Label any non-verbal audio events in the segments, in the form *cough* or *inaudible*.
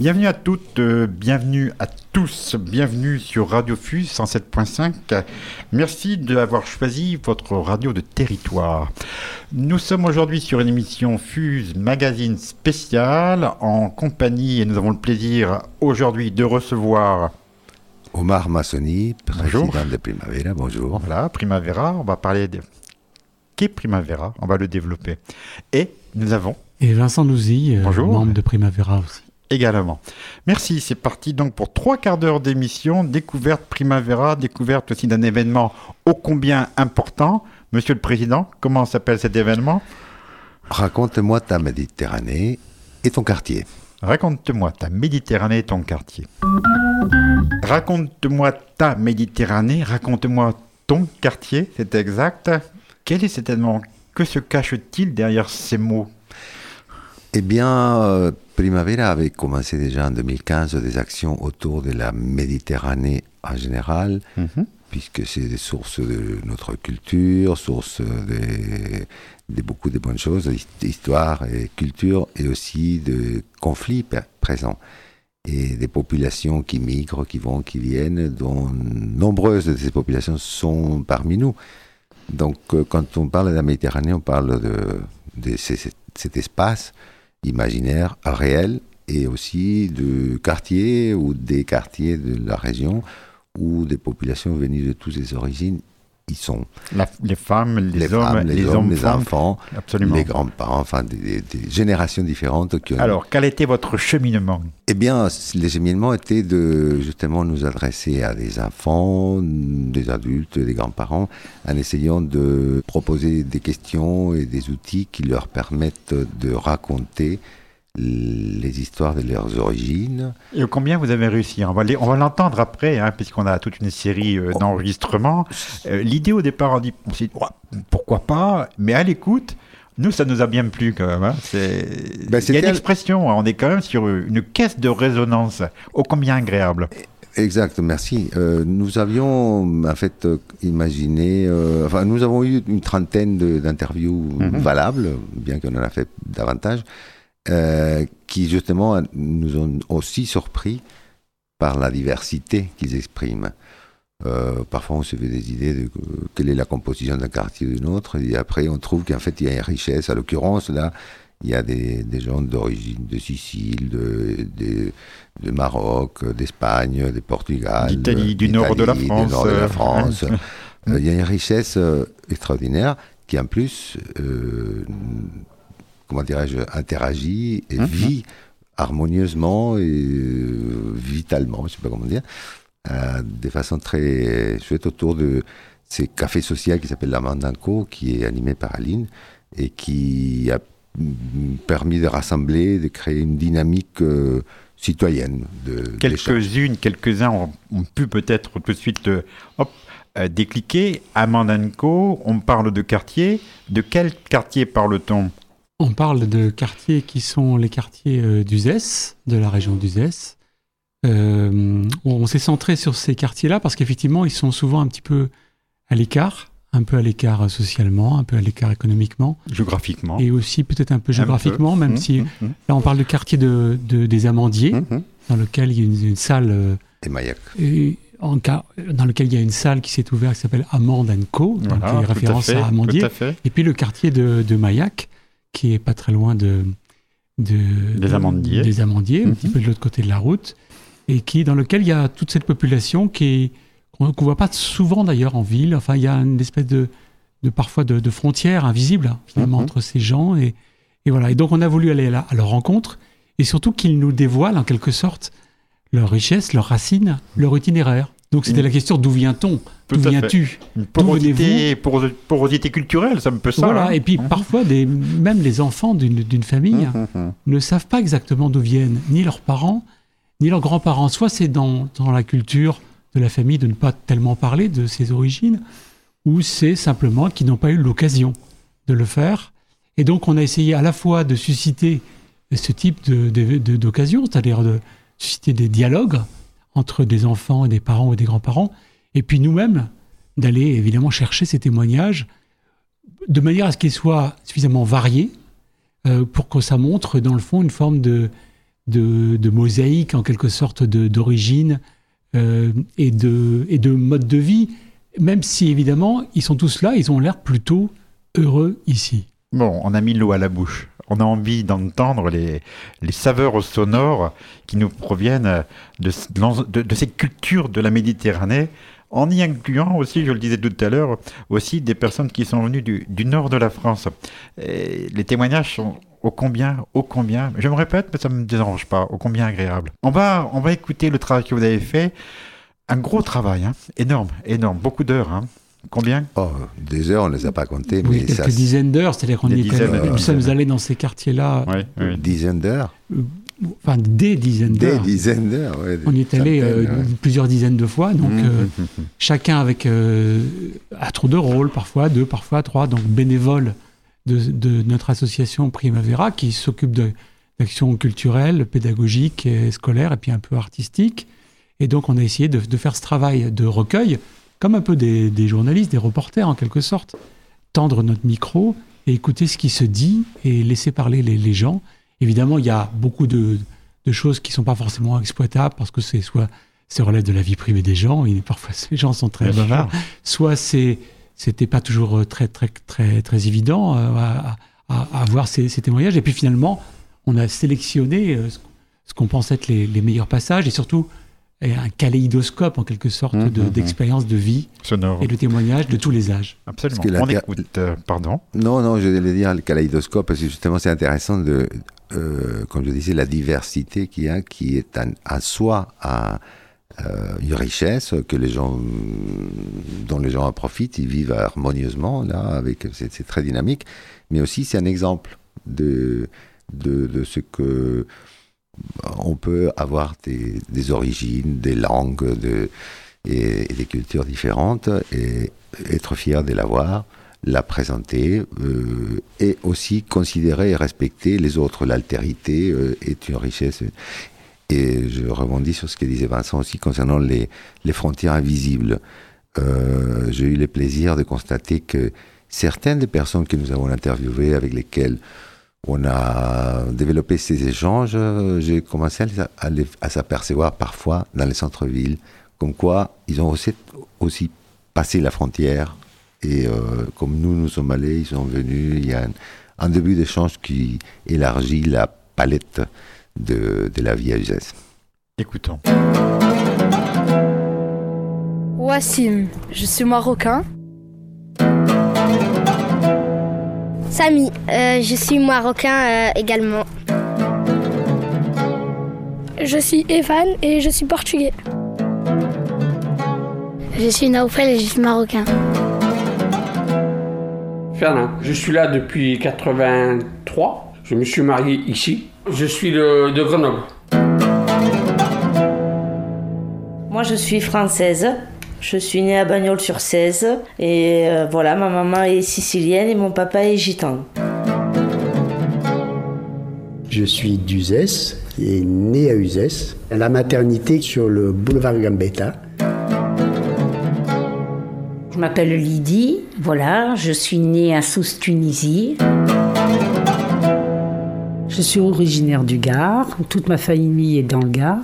Bienvenue à toutes, euh, bienvenue à tous, bienvenue sur Radio Fuse 107.5. Merci d'avoir choisi votre radio de territoire. Nous sommes aujourd'hui sur une émission Fuse Magazine spéciale en compagnie et nous avons le plaisir aujourd'hui de recevoir Omar Massoni, président de Primavera, bonjour. Voilà, Primavera, on va parler de... Qu'est Primavera On va le développer. Et nous avons... Et Vincent Nouzy, euh, membre de Primavera aussi. Également. Merci, c'est parti donc pour trois quarts d'heure d'émission, découverte Primavera, découverte aussi d'un événement ô combien important. Monsieur le Président, comment s'appelle cet événement? Raconte-moi ta Méditerranée et ton quartier. Raconte-moi ta Méditerranée et ton quartier. Raconte-moi ta Méditerranée, raconte-moi ton quartier, c'est exact. Quel est cet événement? Que se cache-t-il derrière ces mots? Eh bien, euh, Primavera avait commencé déjà en 2015 des actions autour de la Méditerranée en général, mhm. puisque c'est des sources de notre culture, source de, de beaucoup de bonnes choses, d'histoire et culture, et aussi de conflits présents. Et des populations qui migrent, qui vont, qui viennent, dont nombreuses de ces populations sont parmi nous. Donc, euh, quand on parle de la Méditerranée, on parle de, de cet espace imaginaire réel et aussi de quartiers ou des quartiers de la région où des populations venues de toutes les origines sont. les femmes, les, hommes, les, hommes, les enfants, les grands-parents, enfin des, générations différentes. Alors, quel était votre cheminement? Eh bien, le cheminement était de justement nous adresser à des enfants, des adultes, des grands-parents, en essayant de proposer des questions et des outils qui leur permettent de raconter les histoires de leurs origines. Et combien vous avez réussi On va l'entendre après, hein, puisqu'on a toute une série euh, d'enregistrements. Euh, l'idée au départ, on dit pourquoi pas, mais à l'écoute, nous, ça nous a bien plu quand même. Hein. Ben, il y a une expression, on est quand même sur une caisse de résonance, ô combien agréable. Exact, merci. Euh, nous avions en fait imaginé, enfin nous avons eu une trentaine d'interviews mhm. valables, bien qu'on en a fait davantage. Euh, qui justement nous ont aussi surpris par la diversité qu'ils expriment. Euh, parfois, on se fait des idées de quelle est la composition d'un quartier ou d'un autre, et après, on trouve qu'en fait, il y a une richesse. À l'occurrence, là, il y a des, des gens d'origine de Sicile, de, de, Maroc, d'Espagne, de Portugal, d'Italie, du nord de la France. Du nord de la France. Euh, il y a une richesse extraordinaire qui, en plus, comment dirais-je, interagit et mhm. vit harmonieusement et euh, vitalement, je ne sais pas comment dire, euh, de façon très chouette autour de ces cafés sociaux qui s'appelle la Mandanko, qui est animé par Aline et qui a permis de rassembler, de créer une dynamique euh, citoyenne. De, Quelques-unes, quelques-uns ont, pu peut-être tout de suite hop, décliquer. À Mandanko, on parle de quartier. De quel quartier parle-t-on? On parle de quartiers qui sont les quartiers euh, d'Uzès, de la région d'Uzès. Euh, on s'est centré sur ces quartiers-là parce qu'effectivement, ils sont souvent un petit peu à l'écart, un peu à l'écart socialement, un peu à l'écart économiquement. Géographiquement. Et aussi peut-être un peu géographiquement, même mmh, si mmh, mmh. là on parle de quartier de, des Amandiers, dans lequel il y a une, salle. Euh, et en cas, dans lequel il y a une salle qui s'est ouverte qui s'appelle Amande Co, donc qui référence à, Amandier. Et puis le quartier de, de Maillac, qui est pas très loin de, des amandiers, des amandiers un petit mhm. peu de l'autre côté de la route, et qui dans lequel il y a toute cette population qui qu'on ne voit pas souvent d'ailleurs en ville. Enfin, il y a une espèce de, de parfois de, de frontière invisible hein, finalement mhm. entre ces gens et, et, voilà. Et donc on a voulu aller à, à leur rencontre et surtout qu'ils nous dévoilent en quelque sorte leur richesse, leurs racines, leur itinéraire. Donc c'était la question d'où vient-on? D'où viens-tu? Une porosité, porosité culturelle, ça me peut ça. Voilà, hein. et puis mhm. parfois, des, même les enfants d'une famille mhm, ne savent pas exactement d'où viennent ni leurs parents, ni leurs grands-parents. Soit c'est dans, dans, la culture de la famille de ne pas tellement parler de ses origines, ou c'est simplement qu'ils n'ont pas eu l'occasion de le faire. Et donc on a essayé à la fois de susciter ce type d'occasion, de, de, c'est-à-dire de susciter des dialogues entre des enfants, des parents ou des grands-parents, et puis nous-mêmes d'aller évidemment chercher ces témoignages de manière à ce qu'ils soient suffisamment variés euh, pour que ça montre dans le fond une forme de, de, mosaïque en quelque sorte d'origine euh, et, de, et de mode de vie, même si évidemment ils sont tous là, ils ont l'air plutôt heureux ici. Bon, on a mis l'eau à la bouche. On a envie d'entendre les, les, saveurs sonores qui nous proviennent de, de, ces cultures de la Méditerranée, en y incluant aussi, je le disais tout à l'heure, aussi des personnes qui sont venues du, du nord de la France. les témoignages sont ô combien, ô combien, je me répète, mais ça ne me dérange pas, ô combien agréable. On va, on va écouter le travail que vous avez fait. Un gros travail, hein. énorme, énorme, beaucoup d'heures. Hein. Combien oh, Des heures, on ne les a pas comptées. Oui, quelques dizaines d'heures, c'est-à-dire qu'on nous sommes allés dans ces quartiers-là. Oui, oui. Dizaines d'heures euh, Enfin, des dizaines d'heures. Des dizaines d'heures, oui. On y est allé euh, plusieurs dizaines de fois, donc mmh, euh, mmh, chacun avec à trop de rôles, parfois deux, parfois trois, donc bénévoles de, notre association Primavera qui s'occupe d'actions culturelles, pédagogiques et scolaires et puis un peu artistiques. Et donc on a essayé de, faire ce travail de recueil, comme un peu des, journalistes, des reporters en quelque sorte, tendre notre micro et écouter ce qui se dit et laisser parler les, gens. Évidemment, il y a beaucoup de, choses qui ne sont pas forcément exploitables parce que c'est soit c'est relève de la vie privée des gens, et parfois *laughs* ces gens sont très bavards, soit c'est c'était pas toujours euh, très très très très évident euh, à, à, voir ces, témoignages. Et puis finalement, on a sélectionné euh, ce qu'on pense être les, meilleurs passages et surtout un kaléidoscope en quelque sorte mmh, mmh, mmh. d'expérience de, vie et de témoignages de tous les âges. Absolument. on écoute, pardon. Non, non, je voulais dire le kaléidoscope parce que justement c'est intéressant de, comme je disais, la diversité qu'il y a, qui est à soi à euh, une richesse que les gens, dont les gens en profitent, ils vivent harmonieusement là, avec c'est très dynamique, mais aussi c'est un exemple de, de, ce que on peut avoir des, origines, des langues et, des cultures différentes et être fier de l'avoir, la présenter euh, et aussi considérer et respecter les autres. L'altérité euh, est une richesse. Et je rebondis sur ce que disait Vincent aussi concernant les, les frontières invisibles. Euh, j'ai eu le plaisir de constater que certaines des personnes que nous avons interviewées, avec lesquelles on a développé ces échanges, j'ai commencé à, à, s'apercevoir parfois dans les centres-villes, comme quoi ils ont aussi, aussi passé la frontière. Et euh, comme nous, nous sommes allés, ils sont venus. Il y a un, un début d'échange qui élargit la palette de, la vie à Uzès. Écoutons. Wassim, je suis marocain. Samy, euh, je suis marocain euh, également. Je suis Evan et je suis portugais. Je suis Naoufel et je suis marocain. Fernand, je suis là depuis 83. Je me suis marié ici. Je suis de, Grenoble. Moi, je suis française. Je suis née à Bagnols-sur-Cèze. Et euh, voilà, ma maman est sicilienne et mon papa est gitan. Je suis d'Uzès et né à Uzès. La maternité sur le boulevard Gambetta. Je m'appelle Lydie, voilà, je suis née à Sousse, Tunisie. Je suis originaire du Gard. Toute ma famille est dans le Gard.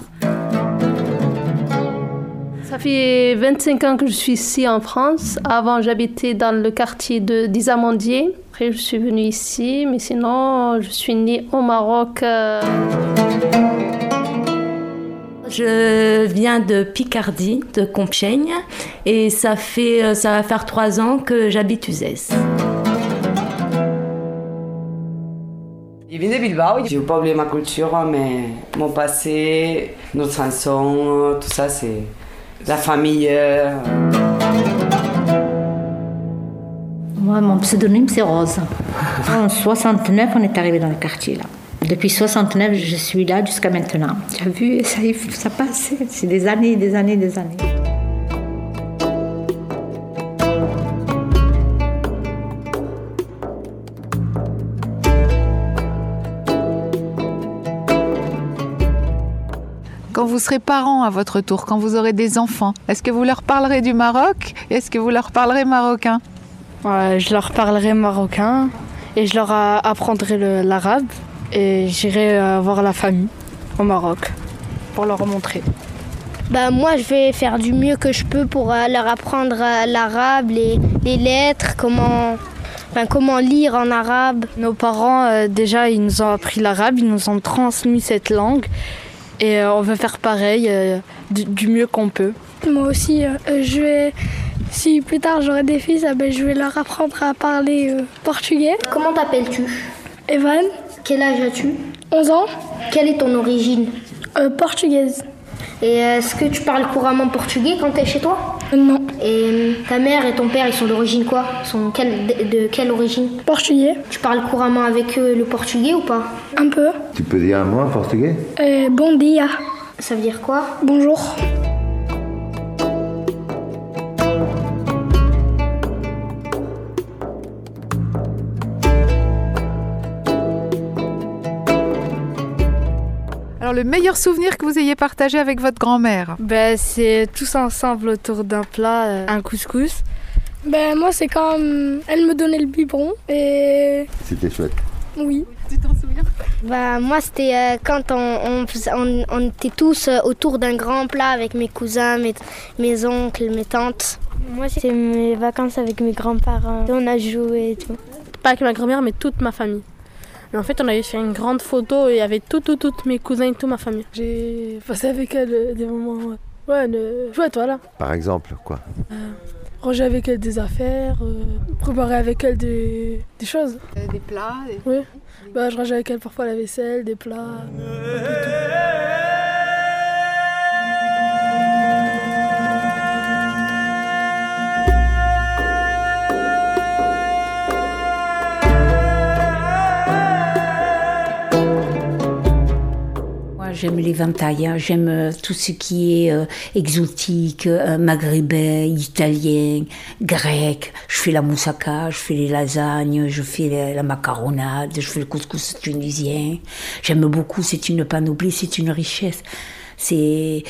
Ça fait 25 ans que je suis ici en France. Avant, j'habitais dans le quartier de, des Amandiers. Après, je suis venue ici, mais sinon, je suis née au Maroc. Euh. Je viens de Picardie, de Compiègne, et ça fait, euh, ça va faire trois ans que j'habite Uzès. Je viens de Bilbao. Veux pas oublier ma culture, mais mon passé, notre chanson, tout ça, c'est la famille. Moi, mon pseudonyme, c'est Rose. En 69, on est arrivé dans le quartier là. Depuis 69, je suis là jusqu'à maintenant. Tu as vu, ça, ça passe. C'est des années, des années, des années. Vous serez parents à votre tour, quand vous aurez des enfants, est-ce que vous leur parlerez du Maroc Est-ce que vous leur parlerez marocain? Je leur parlerai marocain et je leur apprendrai l'arabe et j'irai euh, voir la famille. au Maroc pour leur montrer. Bah, moi, je vais faire du mieux que je peux pour euh, leur apprendre euh, l'arabe, les, les, lettres, comment, enfin, comment lire en arabe. Nos parents, euh, déjà, ils nous ont appris l'arabe, ils nous ont transmis cette langue. Et on veut faire pareil, du, du, mieux qu'on peut. Moi aussi, je vais, si plus tard j'aurai des fils, ben, je vais leur apprendre à parler portugais. Comment t'appelles-tu? Evan. Quel âge as-tu? 11 ans. Quelle est ton origine? Portugaise. Et est-ce que tu parles couramment portugais quand tu es chez toi? Non. Et ta mère et ton père, ils sont d'origine quoi? Ils sont de, quelle origine? Portugais. Tu parles couramment avec eux le portugais ou pas? Un peu. Tu peux dire un mot en portugais? Euh, Bon dia. Ça veut dire quoi? Bonjour. Alors, le meilleur souvenir que vous ayez partagé avec votre grand-mère ben, C'est tous ensemble autour d'un plat, euh, un couscous. Ben, moi, c'est quand elle me donnait le biberon et. C'était chouette. Oui. Tu t'en souviens? Bah, Moi, c'était euh, quand on, on, on, était tous euh, autour d'un grand plat avec mes cousins, mes, mes oncles, mes tantes. Moi, c'était mes vacances avec mes grands-parents. On a joué et tout. Pas avec ma grand-mère, mais toute ma famille. Et en fait, on avait fait une grande photo et il y avait tout, tout, toutes mes cousins et toute ma famille. J'ai passé avec elle des moments ouais, de chouettes, voilà. Par exemple, quoi euh, Ranger avec elle des affaires, euh, préparer avec elle des, des choses. Euh, des plats des... Oui. Bah, je rangeais avec elle parfois la vaisselle, des plats. J'aime les ventailles, hein. j'aime euh, tout ce qui est euh, exotique, euh, maghrébin, italien, grec. Je fais la moussaka, je fais les lasagnes, je fais la, la macaronade, je fais le couscous tunisien. J'aime beaucoup, c'est une panoplie, c'est une richesse. C'est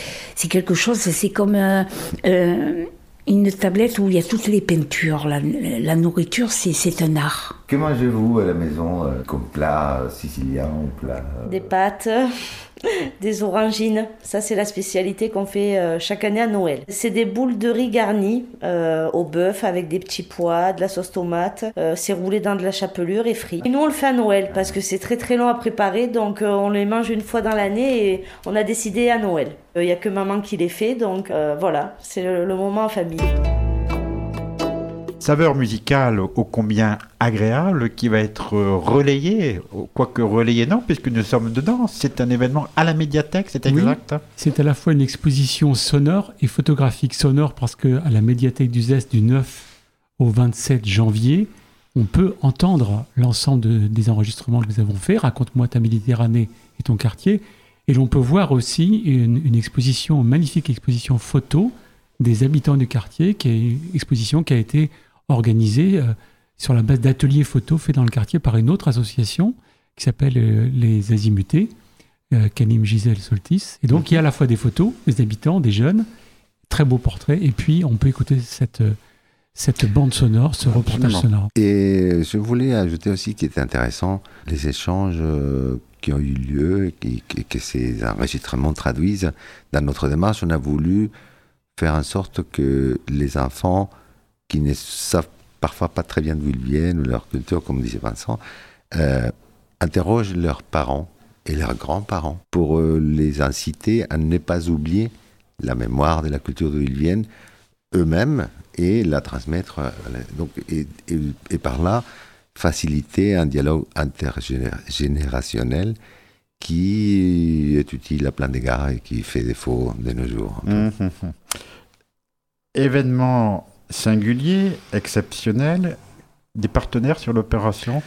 quelque chose, c'est comme euh, une tablette où il y a toutes les peintures. La, la nourriture, c'est un art. Que mangez-vous à la maison comme plat sicilien ou plat Des pâtes *laughs* des orangines. Ça, c'est la spécialité qu'on fait euh, chaque année à Noël. C'est des boules de riz garnies euh, au bœuf avec des petits pois, de la sauce tomate. Euh, c'est roulé dans de la chapelure et frit. Et nous, on le fait à Noël parce que c'est très très long à préparer. Donc, on les mange une fois dans l'année et on a décidé à Noël. Il n'y a que maman qui les fait. Donc, voilà, c'est le moment en famille saveur musicale ô combien agréable qui va être relayé, quoique relayé non, puisque nous sommes dedans. C'est un événement à la médiathèque, c'est exact oui, C'est à la fois une exposition sonore et photographique sonore, parce que à la médiathèque du Zest du 9 au 27 janvier, on peut entendre l'ensemble de, des enregistrements que nous avons faits. Raconte-moi ta Méditerranée et ton quartier. Et l'on peut voir aussi une, une exposition, une magnifique exposition photo des habitants du quartier, qui est une exposition qui a été organisé euh, sur la base d'ateliers photos faits dans le quartier par une autre association qui s'appelle euh, les Azimutés, euh, qu'anime Gisèle Soltis. Et donc il y a à la fois des photos des habitants, des jeunes, très beaux portraits, et puis on peut écouter cette, cette bande sonore, ce reportage sonore. Et je voulais ajouter aussi qui était intéressant, les échanges qui ont eu lieu et qui, que ces enregistrements traduisent. Dans notre démarche, on a voulu faire en sorte que les enfants qui ne savent parfois pas très bien d'où ils viennent, ou leur culture, comme disait Vincent, euh, interrogent leurs parents et leurs grands-parents pour euh, les inciter à ne pas oublier la mémoire de la culture d'où ils viennent eux-mêmes et la transmettre, euh, donc, et, par là faciliter un dialogue intergénérationnel qui est utile à plein d'égards et qui fait défaut de nos jours. Mmh, mmh. Événement singulier, exceptionnel, des partenaires sur l'opération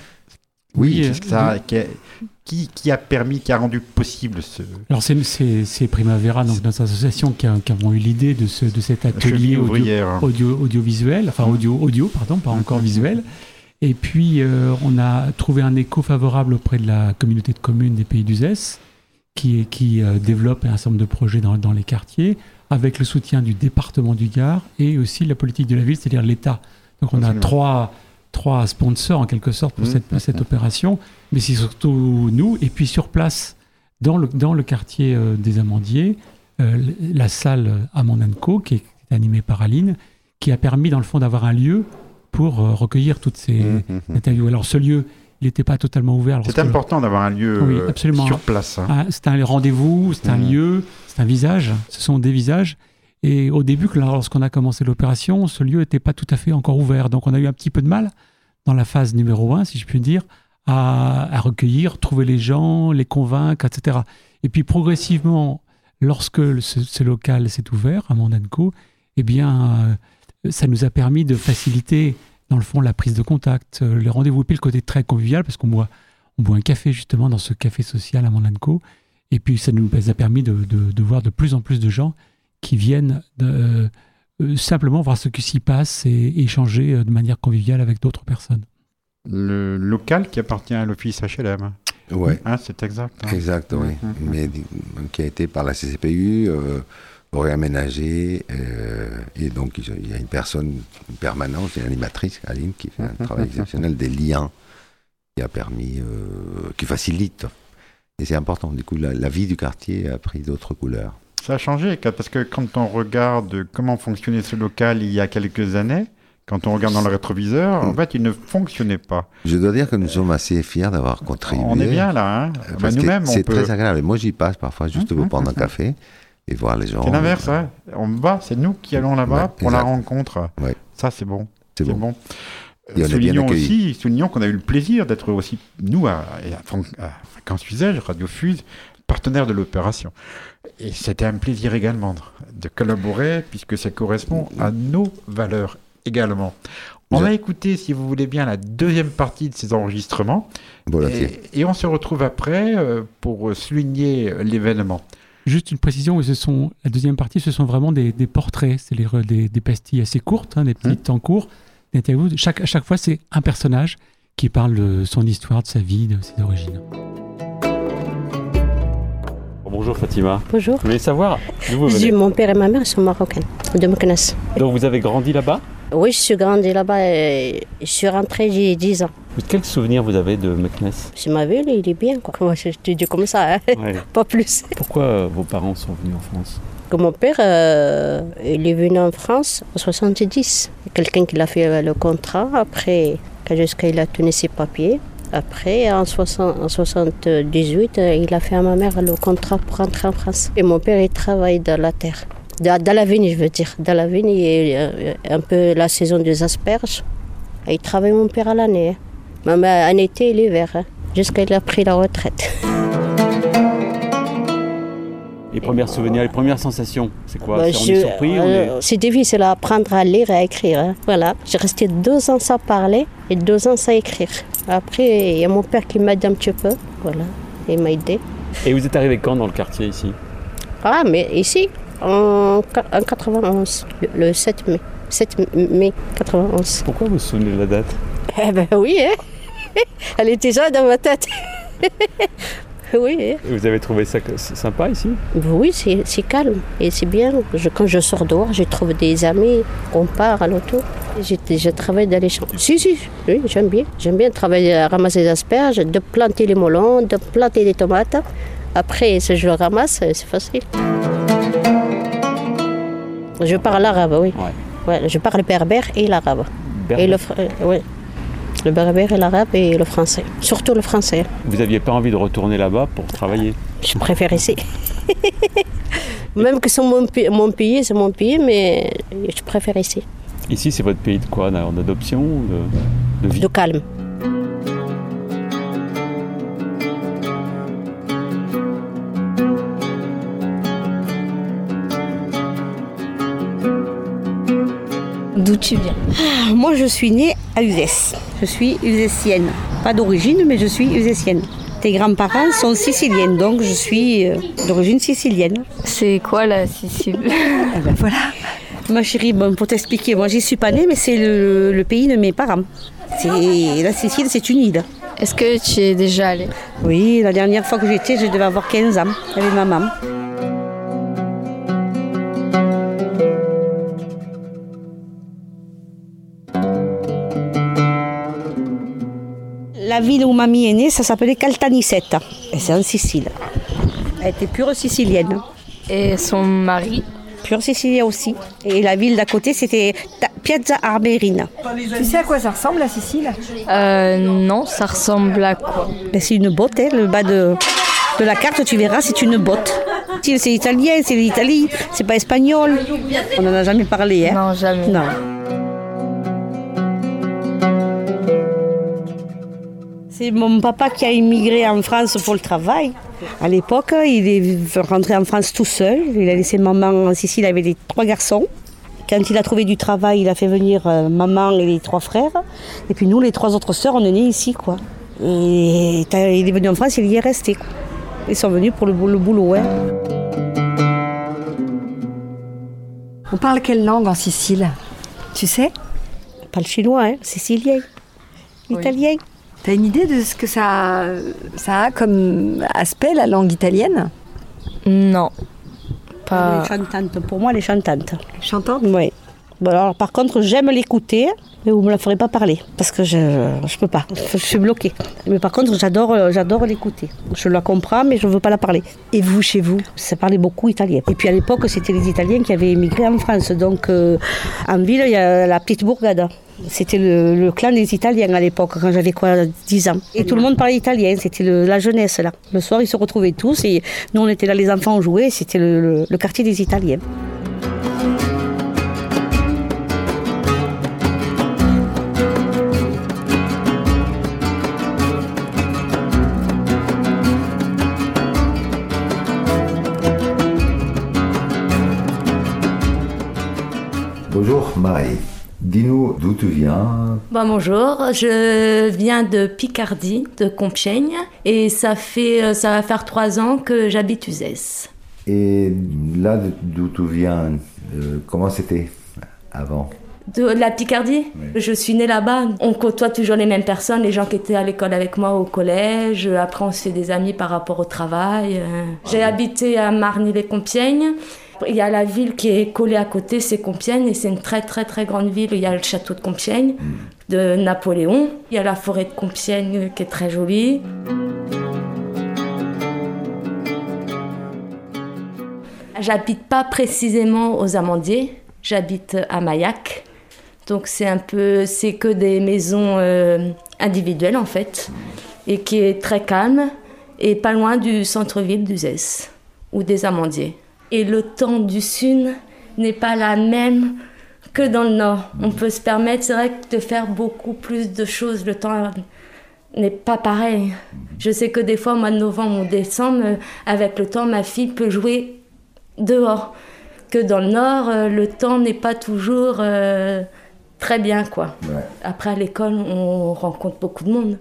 Oui, oui ça, oui. Qui, a, qui, qui, a permis, qui a rendu possible ce. Alors c'est Primavera, donc notre association, qui, a, qui avons eu l'idée de, ce, de cet atelier audio, audio, audiovisuel, enfin audio, audio, pardon, pas encore visuel. Et puis euh, on a trouvé un écho favorable auprès de la communauté de communes des Pays d'Uzès, qui, qui euh, développe un certain nombre de projets dans, dans les quartiers avec le soutien du département du Gard et aussi la politique de la ville, c'est-à-dire l'État. Donc on a trois, trois sponsors en quelque sorte pour mmh, cette, cette opération, mais c'est surtout nous. Et puis sur place, dans le, dans le quartier euh, des Amandiers, euh, la salle Amandanco, qui est animée par Aline, qui a permis, dans le fond, d'avoir un lieu pour euh, recueillir toutes ces Mmh, mmh, mmh. interviews. Alors, ce lieu, il n'était pas totalement ouvert. C'est important d'avoir un lieu Oui, euh, absolument. sur place. hein. Ah, c'est un rendez-vous, c'est un Mhm. lieu, c'est un visage, ce sont des visages. Et au début, lorsqu'on a commencé l'opération, ce lieu n'était pas tout à fait encore ouvert. Donc on a eu un petit peu de mal dans la phase numéro un, si je puis dire, à, à recueillir, trouver les gens, les convaincre, etc. Et puis progressivement, lorsque le- ce, ce local s'est ouvert à Mandanco, eh bien, euh, ça nous a permis de faciliter, dans le fond, la prise de contact, euh, les rendez-vous, et puis le côté très convivial, parce qu'on boit, on boit un café justement dans ce café social à Mandanco. Et puis, ça nous a permis de, de- de voir de plus en plus de gens qui viennent de- euh, simplement voir ce qui s'y passe et échanger euh, de manière conviviale avec d'autres personnes. Le local qui appartient à l'office HLM. Ouais. Hein, c'est exact. hein. Exact, oui. Mhm. Mais qui a été par la CCPU euh, réaménagé. euh, et donc, il y a une personne, une permanence, une animatrice, Aline, qui fait un *laughs* travail exceptionnel des liens qui a permis, euh, qui facilite. Et c'est important. Du coup, la, la vie du quartier a pris d'autres couleurs. Ça a changé, parce que quand on regarde comment fonctionnait ce local il y a quelques années, quand on regarde dans le rétroviseur, Mm. en fait, il ne fonctionnait pas. Je dois dire que nous sommes assez fiers d'avoir contribué. On est bien là, hein Euh, Bah, Nous-mêmes, C'est peut... très agréable. Et Moi, j'y passe parfois juste pour prendre un café et voir les gens. C'est l'inverse, hein. On va, c'est nous qui allons là-bas Ouais, pour la rencontre. Ouais. Ça, c'est bon. C'est bon. bon. Et soulignons aussi, soulignons qu'on a eu le plaisir d'être aussi, nous, à, à, à Fréquence Usage, Radio Fuse, partenaire de l'opération. Et c'était un plaisir également de, collaborer, puisque ça correspond à nos valeurs également. On va écouter, si vous voulez bien, la deuxième partie de ces enregistrements. Volontiers. Et, et on se retrouve après euh, pour souligner l'événement. Juste une précision, ce sont, la deuxième partie, ce sont vraiment des, des portraits, c'est des, des pastilles assez courtes, hein, des petites temps courts, d'interviews. Chaque, à chaque fois, c'est un personnage qui parle de son histoire, de sa vie, de ses origines. Bonjour Fatima. Bonjour. Je voulais savoir d'où vous venez. Mon père et ma mère sont marocains, de Meknès. Donc vous avez grandi là-bas Oui, je suis grandi là-bas et je suis rentrée, j'ai 10 ans. Quel souvenir vous avez de Meknès? C'est ma ville, il est bien, quoi. Moi, je te dis comme ça, hein. Ouais. *laughs* pas plus. Pourquoi euh, vos parents sont venus en France? Que mon père, euh, il est venu en France en 70. Quelqu'un qui l'a fait euh, le contrat. Après, jusqu'à il a tenu ses papiers. Après, en, 60 en 78, euh, il a fait à ma mère le contrat pour rentrer en France. Et mon père, il travaille dans la terre. Dans, dans la vigne, je veux dire. Dans la vigne, il y a euh, un peu la saison des asperges. Et il travaille mon père à l'année. hein. Même en été et l'hiver. hein, Jusqu'à il a pris la retraite. *laughs* Les premiers souvenirs, les premières sensations, c'est quoi? Bah, C'est- est euh, C'est difficile à apprendre à lire et à écrire. hein. Voilà. J'ai resté deux ans sans parler et deux ans sans écrire. Après, il y a mon père qui m'aide un petit peu. Voilà. Il m'a aidé. Et vous êtes arrivé quand dans le quartier ici? Ah, mais ici, en, en 91, le, le 7 mai. 7 mai 91. Pourquoi vous vous souvenez de la date? Eh ben oui, hein. *laughs* Elle était déjà dans ma tête. *laughs* *laughs* oui. Et Vous avez trouvé ça sympa ici Oui, c'est calme et c'est bien. Je- quand je sors dehors, je trouve des amis, on part à l'auto. Je, travaille dans les champs. Si, si, oui, j'aime bien. J'aime bien travailler à ramasser des asperges, de planter les melons, de planter des tomates. Après, si je le ramasse, c'est facile. Je parle arabe, oui. Ouais, je parle berbère et l'arabe. Et le, euh, ouais. Le berbère et l'arabe et le français. Surtout le français. Vous n'aviez pas envie de retourner là-bas pour travailler? Je préfère ici. *laughs* Même que c'est mon, pays, c'est mon pays, mais je préfère ici. Ici, c'est votre pays de quoi? D'adoption ou de, de vie? De calme. D'où tu viens Ah, Moi, je suis née à Uzès. Je suis uzessienne. Pas d'origine, mais je suis uzessienne. Tes grands-parents sont siciliennes, donc je suis euh, d'origine sicilienne. C'est quoi la Sicile? *laughs* Eh ben voilà. Ma chérie, bon, pour t'expliquer, moi j'y suis pas née, mais c'est le, le pays de mes parents. C'est- La Sicile, c'est une île. Est-ce que tu es déjà allée? Oui, la dernière fois que j'étais, je devais avoir 15 ans avec ma maman. La ville où mamie est née, ça s'appelait Caltanissetta. Et c'est en Sicile. Elle était pure sicilienne. Et son mari Pure sicilien aussi. Et la ville d'à côté, c'était Piazza Armerina. Tu sais à quoi ça ressemble la Sicile? Euh, Non, ça ressemble à quoi? Ben, C'est une botte, hein, le bas de, de la carte, tu verras, c'est une botte. C'est italien, c'est l'Italie, c'est pas espagnol. On n'en a jamais parlé. Hein non, jamais. Non. C'est mon papa qui a immigré en France pour le travail. À l'époque, il est rentré en France tout seul. Il a laissé maman en Sicile avec les trois garçons. Quand il a trouvé du travail, il a fait venir euh, maman et les trois frères. Et puis nous, les trois autres sœurs, on est nés ici. Quoi. Et il est venu en France, il y est resté. Ils sont venus pour le, boulot. Hein. On parle quelle langue en Sicile? Tu sais? On parle chinois, hein, sicilien, italien. T'as une idée de ce que ça, ça a comme aspect, la langue italienne? Non. Pas... Les chantantes, pour moi, les chantantes. Chantantes Oui. Bon, alors, par contre, j'aime l'écouter, mais vous ne me la ferez pas parler, parce que je ne peux pas, je suis bloquée. Mais par contre, j'adore j'adore l'écouter. Je la comprends, mais je ne veux pas la parler. Et vous, chez vous? Ça parlait beaucoup italien. Et puis à l'époque, c'était les Italiens qui avaient émigré en France. Donc, euh, en ville, il y a la petite bourgade. C'était le, clan des Italiens à l'époque, quand j'avais quoi, 10 ans. Et tout le monde parlait italien, c'était la jeunesse là. Le soir, ils se retrouvaient tous et nous, on était là, les enfants, on jouait, c'était le, le quartier des Italiens. Bonjour Marie. Dis-nous d'où tu viens. Bon, bonjour, je viens de Picardie, de Compiègne, et ça fait euh, ça va faire trois ans que j'habite Uzès. Et là, d'où tu viens, euh, comment c'était avant? De la Picardie? Je suis née là-bas. On côtoie toujours les mêmes personnes, les gens qui étaient à l'école avec moi au collège. Après, on se fait des amis par rapport au travail. Euh, j'ai habité à Marny-les-Compiègnes. Il y a la ville qui est collée à côté, c'est Compiègne, et c'est une très très très grande ville. Il y a le château de Compiègne de Napoléon. Il y a la forêt de Compiègne qui est très jolie. J'habite pas précisément aux Amandiers, j'habite à Maillac. Donc c'est un peu, c'est que des maisons euh, individuelles en fait, et qui est très calme et pas loin du centre-ville d'Uzès ou des Amandiers. Et le temps du sud n'est pas la même que dans le nord. On peut se permettre, c'est vrai, de faire beaucoup plus de choses. Le temps n'est pas pareil. Je sais que des fois, au mois de novembre ou décembre, avec le temps, ma fille peut jouer dehors. Que dans le nord, euh, le temps n'est pas toujours euh, très bien, quoi. Après, à l'école, on rencontre beaucoup de monde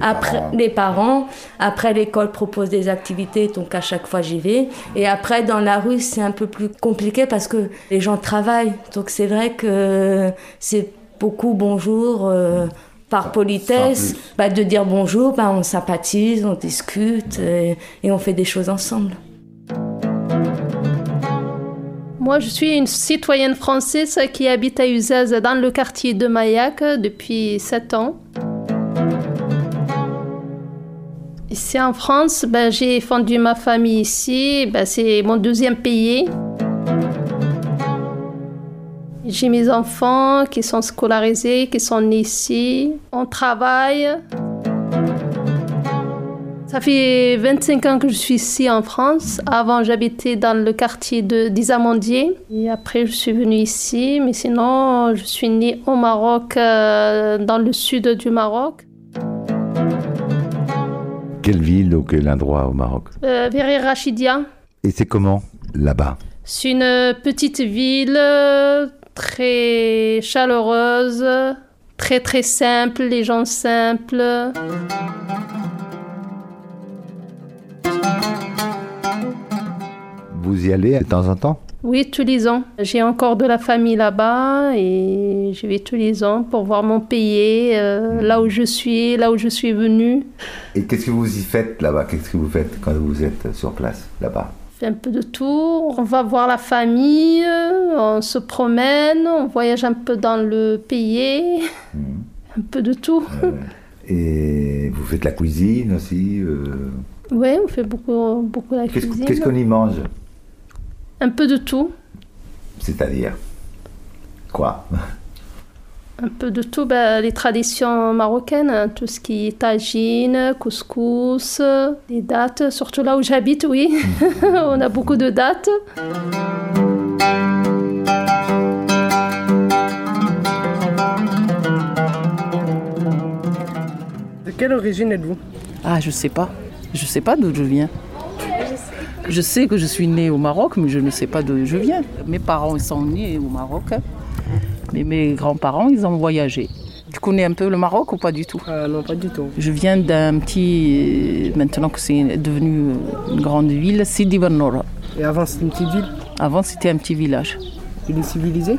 après, les parents. Après, l'école propose des activités, donc à chaque fois j'y vais. Et après, dans la rue, c'est un peu plus compliqué parce que les gens travaillent. Donc c'est vrai que c'est beaucoup bonjour. Euh, par politesse, bah, de dire bonjour, bah, on sympathise, on discute et, on fait des choses ensemble. Moi, je suis une citoyenne française qui habite à Uzès dans le quartier de Maillac depuis 7 ans. Ici en France, ben, j'ai fondu ma famille ici. Ben, c'est mon deuxième pays. J'ai mes enfants qui sont scolarisés, qui sont nés ici. On travaille. Ça fait 25 ans que je suis ici en France. Avant, j'habitais dans le quartier de d'Isamondier. Et après, je suis venue ici. Mais sinon, je suis née au Maroc, euh, dans le sud du Maroc. Quelle ville ou quel endroit au Maroc? Euh, Vers Rachidia. Et c'est comment là-bas? C'est une petite ville très chaleureuse, très très simple, les gens simples. Vous y allez de temps en temps? Oui, tous les ans. J'ai encore de la famille là-bas et je vais tous les ans pour voir mon pays, euh, là où je suis, là où je suis venue. Et qu'est-ce que vous y faites là-bas? Qu'est-ce que vous faites quand vous êtes sur place là-bas? Un peu de tout. On va voir la famille, on se promène, on voyage un peu dans le pays, hmm. un peu de tout. et vous faites la cuisine aussi euh, Oui, on fait beaucoup, beaucoup la cuisine. qu'est-ce qu'on y mange? Un peu de tout. C'est-à-dire Quoi? Un peu de tout, ben, les traditions marocaines, hein, tout ce qui est tagine, couscous, les dates, surtout là où j'habite, oui. *laughs* On a beaucoup de dates. De quelle origine êtes-vous? Ah, je sais pas. Je sais pas d'où je viens. Je sais que je suis née au Maroc, mais je ne sais pas d'où je viens. Mes parents, ils sont nés au Maroc, hein. mais mes grands-parents, ils ont voyagé. Tu connais un peu le Maroc ou pas du tout? Non, pas du tout. Je viens d'un petit, maintenant que c'est devenu une grande ville, Sidi Noura. Et avant, c'était une petite ville? Avant, c'était un petit village. Il est civilisé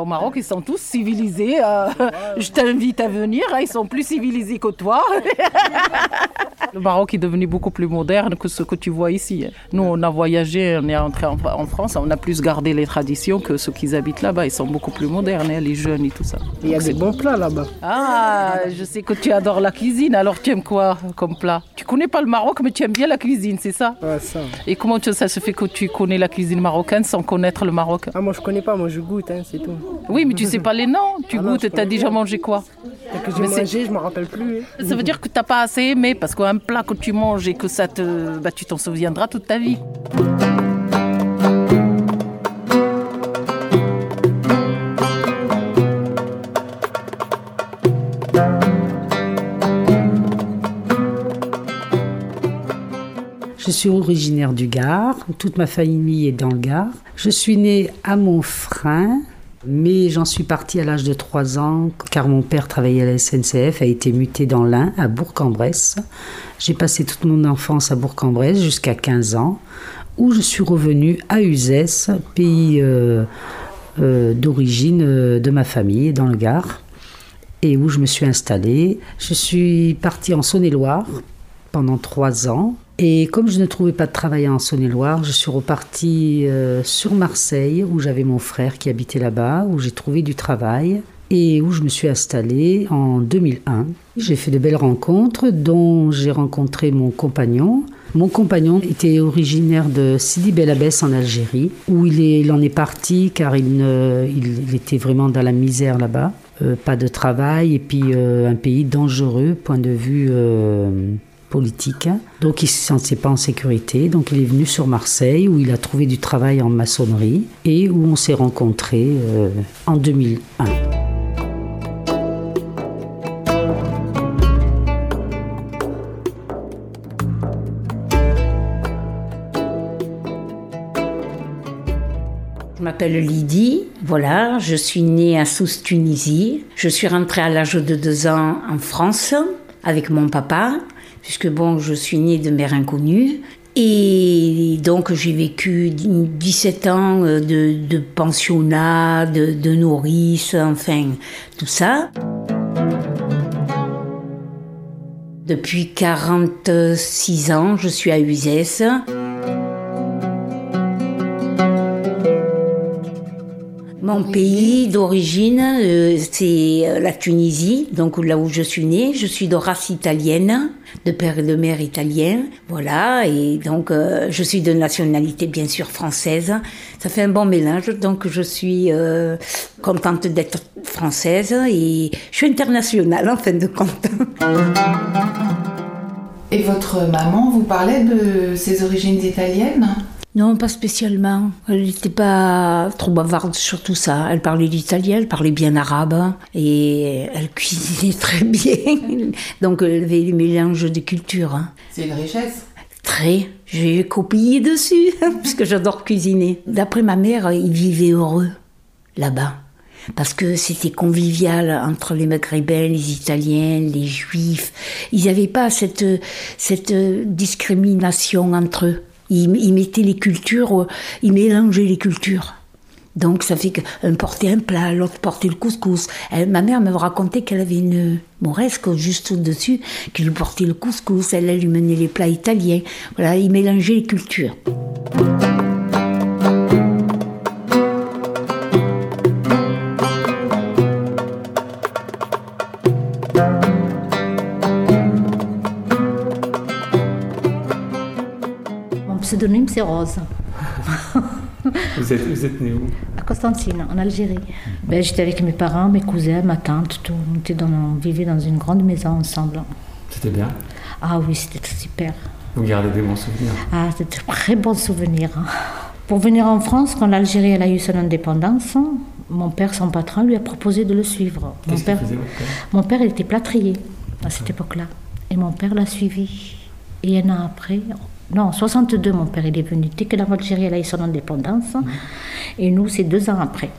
Au Maroc, ils sont tous civilisés. euh, *laughs* je t'invite à venir, hein, ils sont plus civilisés que toi. *laughs* Le Maroc est devenu beaucoup plus moderne que ce que tu vois ici. hein. Nous, on a voyagé, on est entré en, en France, on a plus gardé les traditions que ceux qui habitent là-bas. Ils sont beaucoup plus modernes, hein, les jeunes et tout ça. Il y a des bons plats là-bas. Ah, je sais que tu adores la cuisine, alors tu aimes quoi comme plat? Tu connais pas le Maroc, mais tu aimes bien la cuisine, c'est ça? Ouais, ça. Et comment ça se fait que tu connais la cuisine marocaine sans connaître le Maroc? Ah, moi je connais pas, moi je goûte, hein, c'est tout. Oui, mais tu sais pas les noms. Tu Ah non, goûtes, je t'as déjà mangé quoi que j'ai Mais c'est- mangé, je me rappelle plus. hein. Ça veut dire que t'as pas assez aimé parce qu'un plat que tu manges et que ça te, bah, tu t'en souviendras toute ta vie. Je suis originaire du Gard, toute ma famille est dans le Gard. Je suis née à Montfrein, mais j'en suis partie à l'âge de 3 ans car mon père travaillait à la SNCF, a été muté dans l'Ain, à Bourg-en-Bresse. J'ai passé toute mon enfance à Bourg-en-Bresse jusqu'à 15 ans, où je suis revenue à Uzès, pays euh, euh, d'origine euh, de ma famille, dans le Gard, et où je me suis installée. Je suis partie en Saône-et-Loire pendant trois ans. Et comme je ne trouvais pas de travail en Saône-et-Loire, je suis repartie euh, sur Marseille, où j'avais mon frère qui habitait là-bas, où j'ai trouvé du travail et où je me suis installée en 2001. J'ai fait de belles rencontres, dont j'ai rencontré mon compagnon. Mon compagnon était originaire de Sidi Bel Abbès en Algérie, où il, en est parti car il, était vraiment dans la misère là-bas. Euh, pas de travail et puis euh, un pays dangereux, point de vue politique. Donc il ne se sentait pas en sécurité. Donc il est venu sur Marseille où il a trouvé du travail en maçonnerie et où on s'est rencontrés euh, en 2001. Je m'appelle Lydie, voilà, je suis née à Sousse, Tunisie. Je suis rentrée à l'âge de deux ans en France avec mon papa, puisque bon, je suis née de mère inconnue. Et donc j'ai vécu 17 ans euh, de, pensionnat, de, de nourrice, enfin tout ça. Depuis 46 ans, je suis à Uzès. Mon pays d'origine, euh, c'est euh, la Tunisie, donc là où je suis née. Je suis de race italienne, de père et de mère italien, voilà. Et donc euh, je suis de nationalité bien sûr française. Ça fait un bon mélange, donc je suis euh, contente d'être française et je suis internationale en fin de compte. Et votre maman vous parlait de ses origines italiennes? Non, pas spécialement. Elle n'était pas trop bavarde sur tout ça. Elle parlait l'italien, elle parlait bien arabe et elle cuisinait *laughs* très bien. Donc elle avait le mélange de cultures. hein. C'est une richesse. Très. J'ai copié dessus *laughs* parce que j'adore cuisiner. D'après ma mère, ils vivaient heureux là-bas. Parce que c'était convivial entre les Maghrébins, les Italiens, les Juifs. Ils n'avaient pas cette, cette discrimination entre eux. Ils mettaient les cultures, euh, ils mélangeaient les cultures. Donc ça fait qu'un portait un plat, l'autre portait le couscous. Ma mère me racontait qu'elle avait une mauresque juste au-dessus qui lui portait le couscous. Elle, elle lui menait les plats italiens. Voilà, ils mélangeaient les cultures. C'est rose. Vous êtes, vous êtes né où? À Constantine, en Algérie. Ben, j'étais avec mes parents, mes cousins, ma tante, tout. On, était dans, on vivait dans une grande maison ensemble. C'était bien? Ah oui, c'était super. Vous gardez des bons souvenirs? Ah, c'était de très bons souvenirs. Pour venir en France, quand l'Algérie elle a eu son indépendance, mon père, son patron, lui a proposé de le suivre. Mon père, faisait, votre père? mon père, était plâtrier à cette époque-là. Et mon père l'a suivi. Et un an après, non, en 62, mon père il est venu. Dès que l'Algérie elle a eu son indépendance. Et nous, c'est deux ans après.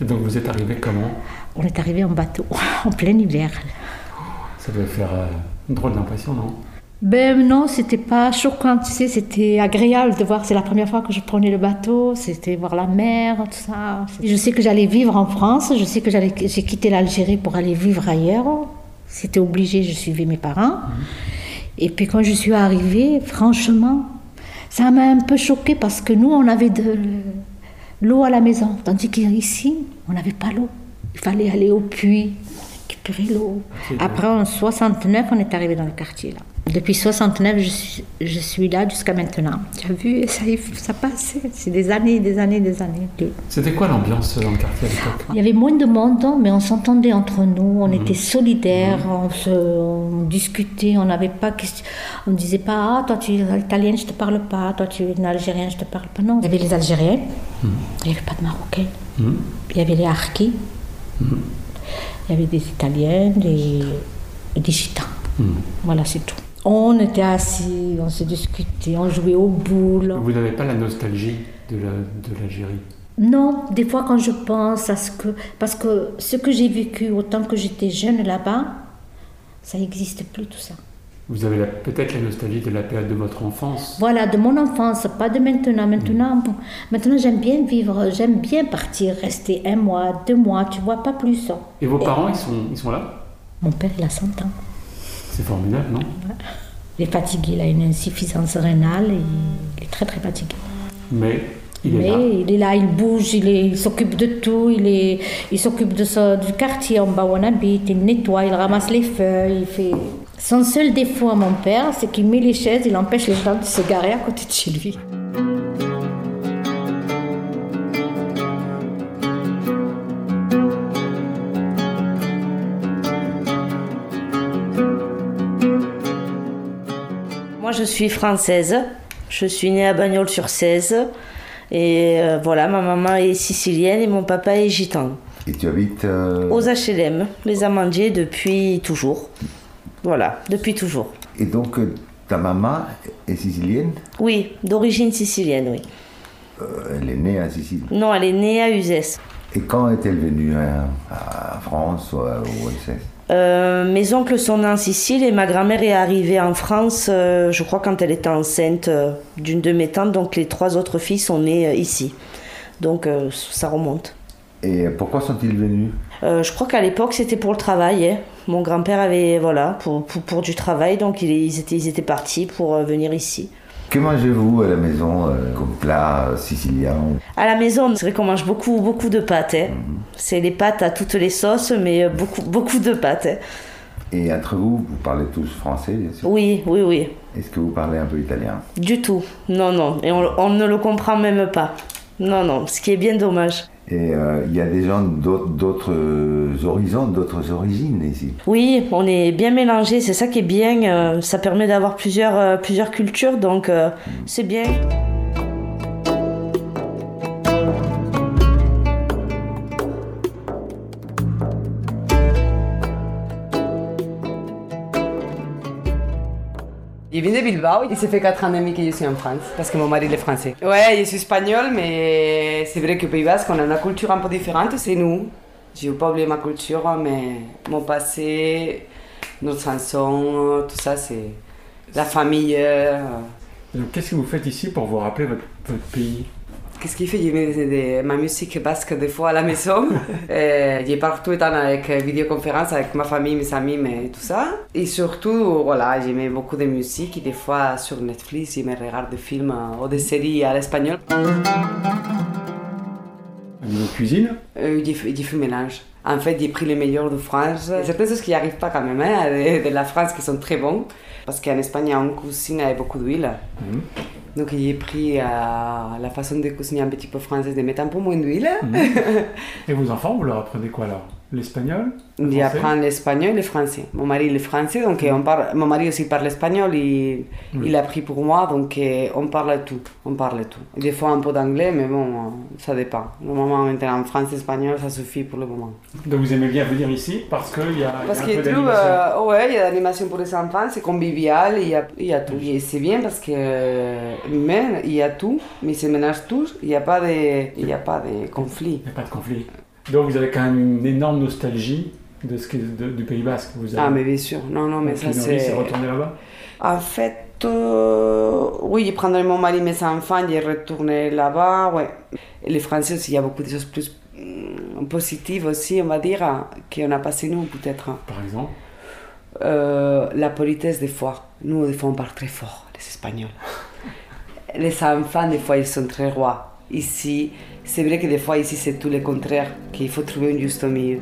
Et donc vous êtes arrivé comment? On est arrivé en bateau, *laughs* en plein hiver. Ça devait faire euh, une drôle d'impression, non? Ben non, c'était pas choquant, tu sais, c'était agréable de voir. C'est la première fois que je prenais le bateau, c'était voir la mer, tout ça. Je sais que j'allais vivre en France, je sais que j'allais, j'ai quitté l'Algérie pour aller vivre ailleurs. C'était obligé, je suivais mes parents. Et puis quand je suis arrivée, franchement, ça m'a un peu choquée parce que nous, on avait de l'eau à la maison, tandis qu'ici, on n'avait pas l'eau. Il fallait aller au puits, récupérer l'eau. Après, en 69, on est arrivé dans le quartier là. Depuis 69, je suis, je suis là jusqu'à maintenant. Tu as vu, ça, passe. C'est des années, des années, des années. C'était quoi l'ambiance dans le quartier à l'époque Il y avait moins de monde, mais on s'entendait entre nous, on était solidaires, on, se, on discutait, on n'avait pas question. On ne disait pas, ah, toi tu es italienne, je te parle pas, toi tu es une algérienne, je te parle pas. Non. Il y avait les Algériens, il n'y avait pas de Marocains, il y avait les Harkis, il y avait des Italiens, des, des Gitans. Voilà, c'est tout. On était assis, on se discutait, on jouait aux boules. Vous n'avez pas la nostalgie de la- de l'Algérie? Non, des fois quand je pense à ce que... Parce que ce que j'ai vécu autant que j'étais jeune là-bas, ça n'existe plus tout ça. Vous avez peut-être la nostalgie de la période de votre enfance? Voilà, de mon enfance, pas de maintenant. Maintenant, bon, maintenant j'aime bien vivre, j'aime bien partir, rester un mois, deux mois, tu vois, pas plus. Et vos parents, ils sont, ils sont là? Mon père, il a 100 ans. C'est formidable, non Il est fatigué, il a une insuffisance rénale et il est très très fatigué. Mais il est Mais là. il est là, il bouge, il s'occupe de tout, il, est, il s'occupe de du quartier en bas où on habite, il nettoie, il ramasse les feuilles, il fait... Son seul défaut à mon père, c'est qu'il met les chaises, il empêche les gens de se garer à côté de chez lui. Je suis française. Je suis née à Bagnols-sur-Cèze. Et euh, voilà, ma maman est sicilienne et mon papa est gitan. Et tu habites euh, Aux HLM, les amandiers, depuis toujours. Voilà, depuis toujours. Et donc, euh, ta maman est sicilienne? Oui, d'origine sicilienne, oui. Euh, Elle est née en Sicile? Non, elle est née à Uzès. Et quand est-elle venue hein, à France ou à à Alsace Euh, mes oncles sont nés en Sicile et ma grand-mère est arrivée en France, euh, je crois, quand elle était enceinte euh, d'une de mes tantes. Donc les trois autres filles sont nées ici. Donc ça remonte. Et pourquoi sont-ils venus? Je crois qu'à l'époque c'était pour le travail. hein. Mon grand-père avait, voilà, pour, pour, pour du travail, donc il- ils étaient, ils étaient partis pour venir ici. Que mangez-vous à la maison euh, comme plat euh, sicilien À la maison, c'est vrai qu'on mange beaucoup, beaucoup de pâtes. hein. C'est les pâtes à toutes les sauces, mais euh, beaucoup, beaucoup de pâtes. hein. Et entre vous, vous parlez tous français, bien sûr? Oui, oui, oui. Est-ce que vous parlez un peu italien? Du tout. Non, non. Et on, on ne le comprend même pas. Non, non. Ce qui est bien dommage. Et euh, il y a des gens d'autres euh, horizons, d'autres origines ici. Oui, on est bien mélangés. C'est ça qui est bien. euh, ça permet d'avoir plusieurs, euh, plusieurs cultures. Donc, euh, c'est bien. Il vient de Bilbao, il s'est fait 4 ans et demi que je suis en France, parce que mon mari est français. Ouais, je suis espagnole, mais c'est vrai que Pays Basque, on a une culture un peu différente, c'est nous. Je n'ai pas oublié ma culture, mais mon passé, notre chanson, tout ça, c'est la famille. euh, Qu'est-ce que vous faites ici pour vous rappeler votre pays? Qu'est-ce qu'il fait? Je mets de- de- ma musique basque des fois à la maison. *laughs* Euh, J'ai partout été avec vidéoconférence avec ma famille, mes amis, mais tout ça. Et surtout, voilà, j'aimais beaucoup de musique et des fois sur Netflix, je me regarde des films euh, ou des séries à l'espagnol. Niveau cuisine? Euh, j'ai fait, mélange. En fait, j'ai pris les meilleurs de France. Certaines choses qui n'y arrivent pas quand même, hein, de, de la France qui sont très bons. Parce qu'en Espagne, on cuisine avec beaucoup d'huile. Donc j'ai pris euh, la façon de cuisiner un petit peu française, de mettre un peu moins d'huile. Mhm. *laughs* Et vos enfants, vous leur apprenez quoi alors? L'espagnol français apprennent l'espagnol et le français. Mon mari, il est français, donc on parle, mon mari aussi parle espagnol, il, Oui. il a appris pour moi, donc euh, on parle tout. On parle tout. Des fois un peu d'anglais, mais bon, euh, ça dépend. Normalement, maintenant, français, espagnol, ça suffit pour le moment. Donc vous aimez bien venir ici parce qu'il y a, Parce il y a tout, euh, ouais, il y a l'animation pour les enfants, c'est convivial, il y a, il y a tout. Et c'est bien parce que euh, humain, il y a tout, mais se mélangent tous, il n'y a pas de, il y a pas de conflit. Il n'y a pas de conflit. Donc vous avez quand même une énorme nostalgie de ce qui- de- du Pays Basque. Vous avez... Ah, mais bien sûr, non, non, mais Donc, ça c'est. c'est retourner là-bas? En fait, euh, oui, je prendrai mon mari, mes enfants, je retourner là-bas, ouais. Et les Français aussi, il y a beaucoup de choses plus hum, positives aussi, on va dire, qu'on a passé nous, peut-être. Par exemple? Euh, la politesse des fois. Nous, des fois, on parle très fort, les Espagnols. *laughs* Les enfants, des fois, ils sont très rois. Ici, c'est vrai que des fois, ici, c'est tout le contraire, qu'il faut trouver un juste milieu.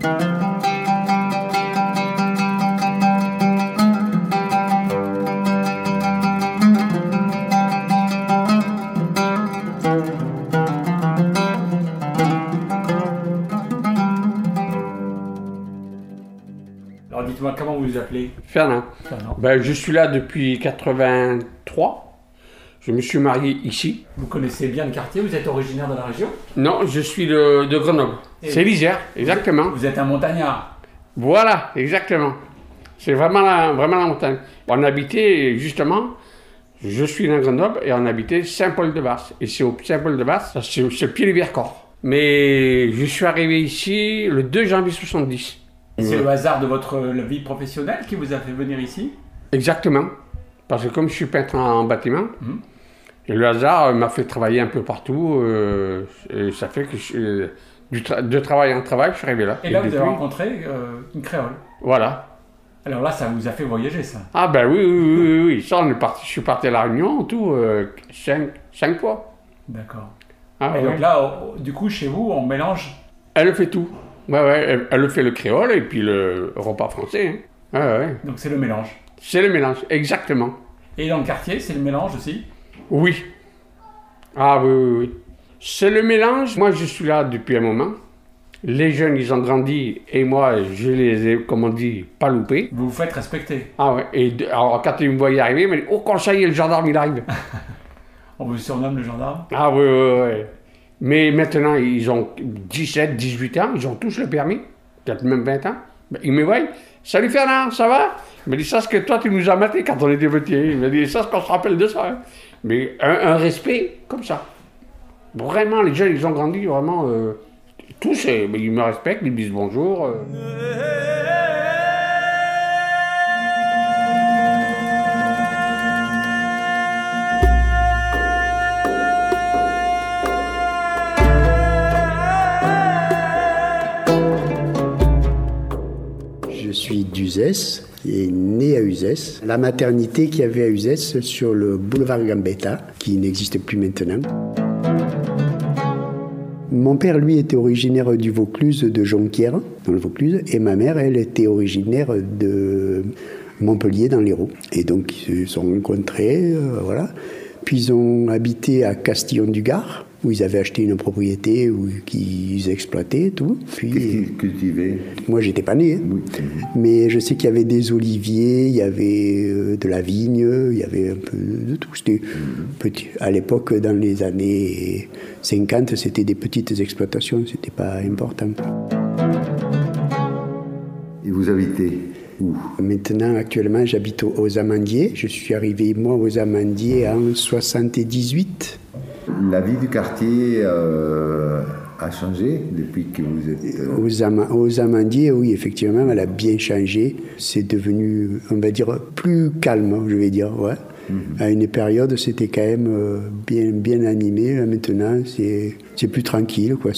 Alors dites-moi comment vous vous appelez? Fernand. Fernand. Ben, je suis là depuis 83. Je me suis marié ici. Vous connaissez bien le quartier, vous êtes originaire de la région Non, je suis de, de Grenoble. C'est l'Isère, vous- exactement. Vous êtes un montagnard. Voilà, exactement. C'est vraiment la, vraiment la montagne. On habitait, justement, je suis dans Grenoble et on habitait Saint-Paul-de-Basse. Et c'est au Saint-Paul-de-Basse, c'est le pied du Vercors. Mais je suis arrivé ici le 2 janvier 70. C'est le hasard de votre vie professionnelle qui vous a fait venir ici? Exactement. Parce que comme je suis peintre en bâtiment, Mhm. Et le hasard euh, m'a fait travailler un peu partout. euh, et ça fait que je euh, du tra- de travail en travail, je suis arrivé là. Et là, vous depuis- avez rencontré euh, une créole. Voilà. Alors là, ça vous a fait voyager, ça. Ah ben oui, oui, oui, oui, oui. Ça, on est parti, je suis parti à La Réunion, en tout, euh, cinq, cinq fois. D'accord. Ah, et ouais. donc là, du coup, chez vous, on mélange. Elle fait tout. Ouais, ouais, elle, elle fait le créole et puis le repas français. hein. Ouais, ouais. Donc c'est le mélange. C'est le mélange, exactement. Et dans le quartier, c'est le mélange aussi Oui. Ah oui, oui, oui. C'est le mélange. Moi, je suis là depuis un moment. Les jeunes, ils ont grandi et moi, je les ai, comme on dit, pas loupés. Vous vous faites respecter. Ah ouais. Et de- alors, quand ils me voyaient arriver, ils me disaient Oh, quand ça y est, le gendarme, il arrive. *laughs* On vous surnomme le gendarme ah oui, oui, oui. Mais maintenant, ils ont 17, 18 ans, ils ont tous le permis. Peut-être même 20 ans. Ben, Ils me voient. Salut Fernand, ça va? Il me dit Ça, ce que toi, tu nous as maté quand on était petits. Il me dit Ça, ce qu'on se rappelle de ça. hein. Mais un, respect comme ça. Vraiment, les jeunes, ils ont grandi vraiment. euh, tous, euh, ils me respectent, ils me disent bonjour. euh. Je suis d'Uzès et né à Uzès. La maternité qu'il y avait à Uzès sur le boulevard Gambetta, qui n'existe plus maintenant. Mon père, lui, était originaire du Vaucluse de Jonquière, dans le Vaucluse, et ma mère, elle, était originaire de Montpellier, dans l'Hérault. Et donc, ils se sont rencontrés, euh, voilà. Puis, ils ont habité à Castillon-du-Gard, où ils avaient acheté une propriété où, qu'ils exploitaient, tout. Puis, qu'ils cultivaient? Moi, j'étais pas né. hein. Mais je sais qu'il y avait des oliviers, il y avait euh, de la vigne, il y avait un peu de tout. C'était petit. À l'époque, dans les années 50, c'était des petites exploitations, c'était pas important. Et vous habitez où? Maintenant, actuellement, j'habite aux- aux Amandiers. Je suis arrivé, moi, aux Amandiers en 78. La vie du quartier euh, a changé depuis que vous êtes... euh, Aux, aux Amandiers, oui, effectivement, elle a bien changé. C'est devenu, on va dire, plus calme, je vais dire, ouais. À une période, c'était quand même euh, bien, bien animé. Là, maintenant, c'est c'est plus tranquille, quoi.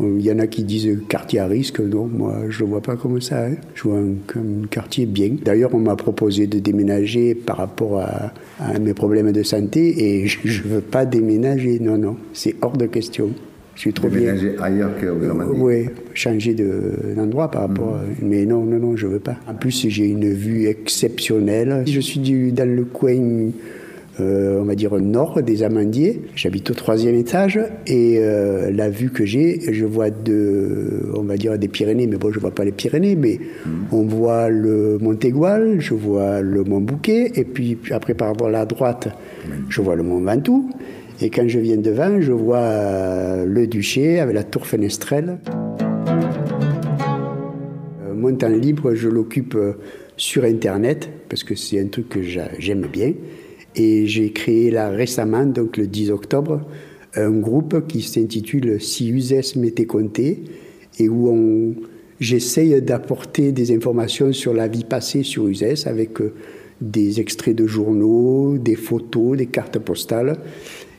Il y en a qui disent quartier à risque. Non, moi, je ne vois pas comme ça. hein. Je vois un, quartier bien. D'ailleurs, on m'a proposé de déménager par rapport à, à mes problèmes de santé et *laughs* je ne veux pas déménager. Non, non, c'est hors de question. Je suis trop bien. Déménager ailleurs qu'aux Amandiers. Oui, changer de- d'endroit par rapport. à- Mais non, non, non, je veux pas. En plus, j'ai une vue exceptionnelle. Je suis du- dans le coin euh, on va dire nord des Amandiers. J'habite au troisième étage et euh, la vue que j'ai, je vois de, on va dire des Pyrénées, mais bon, je vois pas les Pyrénées, mais on voit le Montégoal, je vois le Mont Bouquet et puis après par à la droite, je vois le Mont Ventoux. Et quand je viens devant, je vois euh, le Duché avec la tour Fenestrelle. Mon temps libre, je l'occupe sur Internet parce que c'est un truc que j'a- j'aime bien. Et j'ai créé là récemment, donc le 10 octobre, un groupe qui s'intitule Si Uzès m'était compté et où on, j'essaye d'apporter des informations sur la vie passée sur Uzès avec euh, des extraits de journaux, des photos, des cartes postales.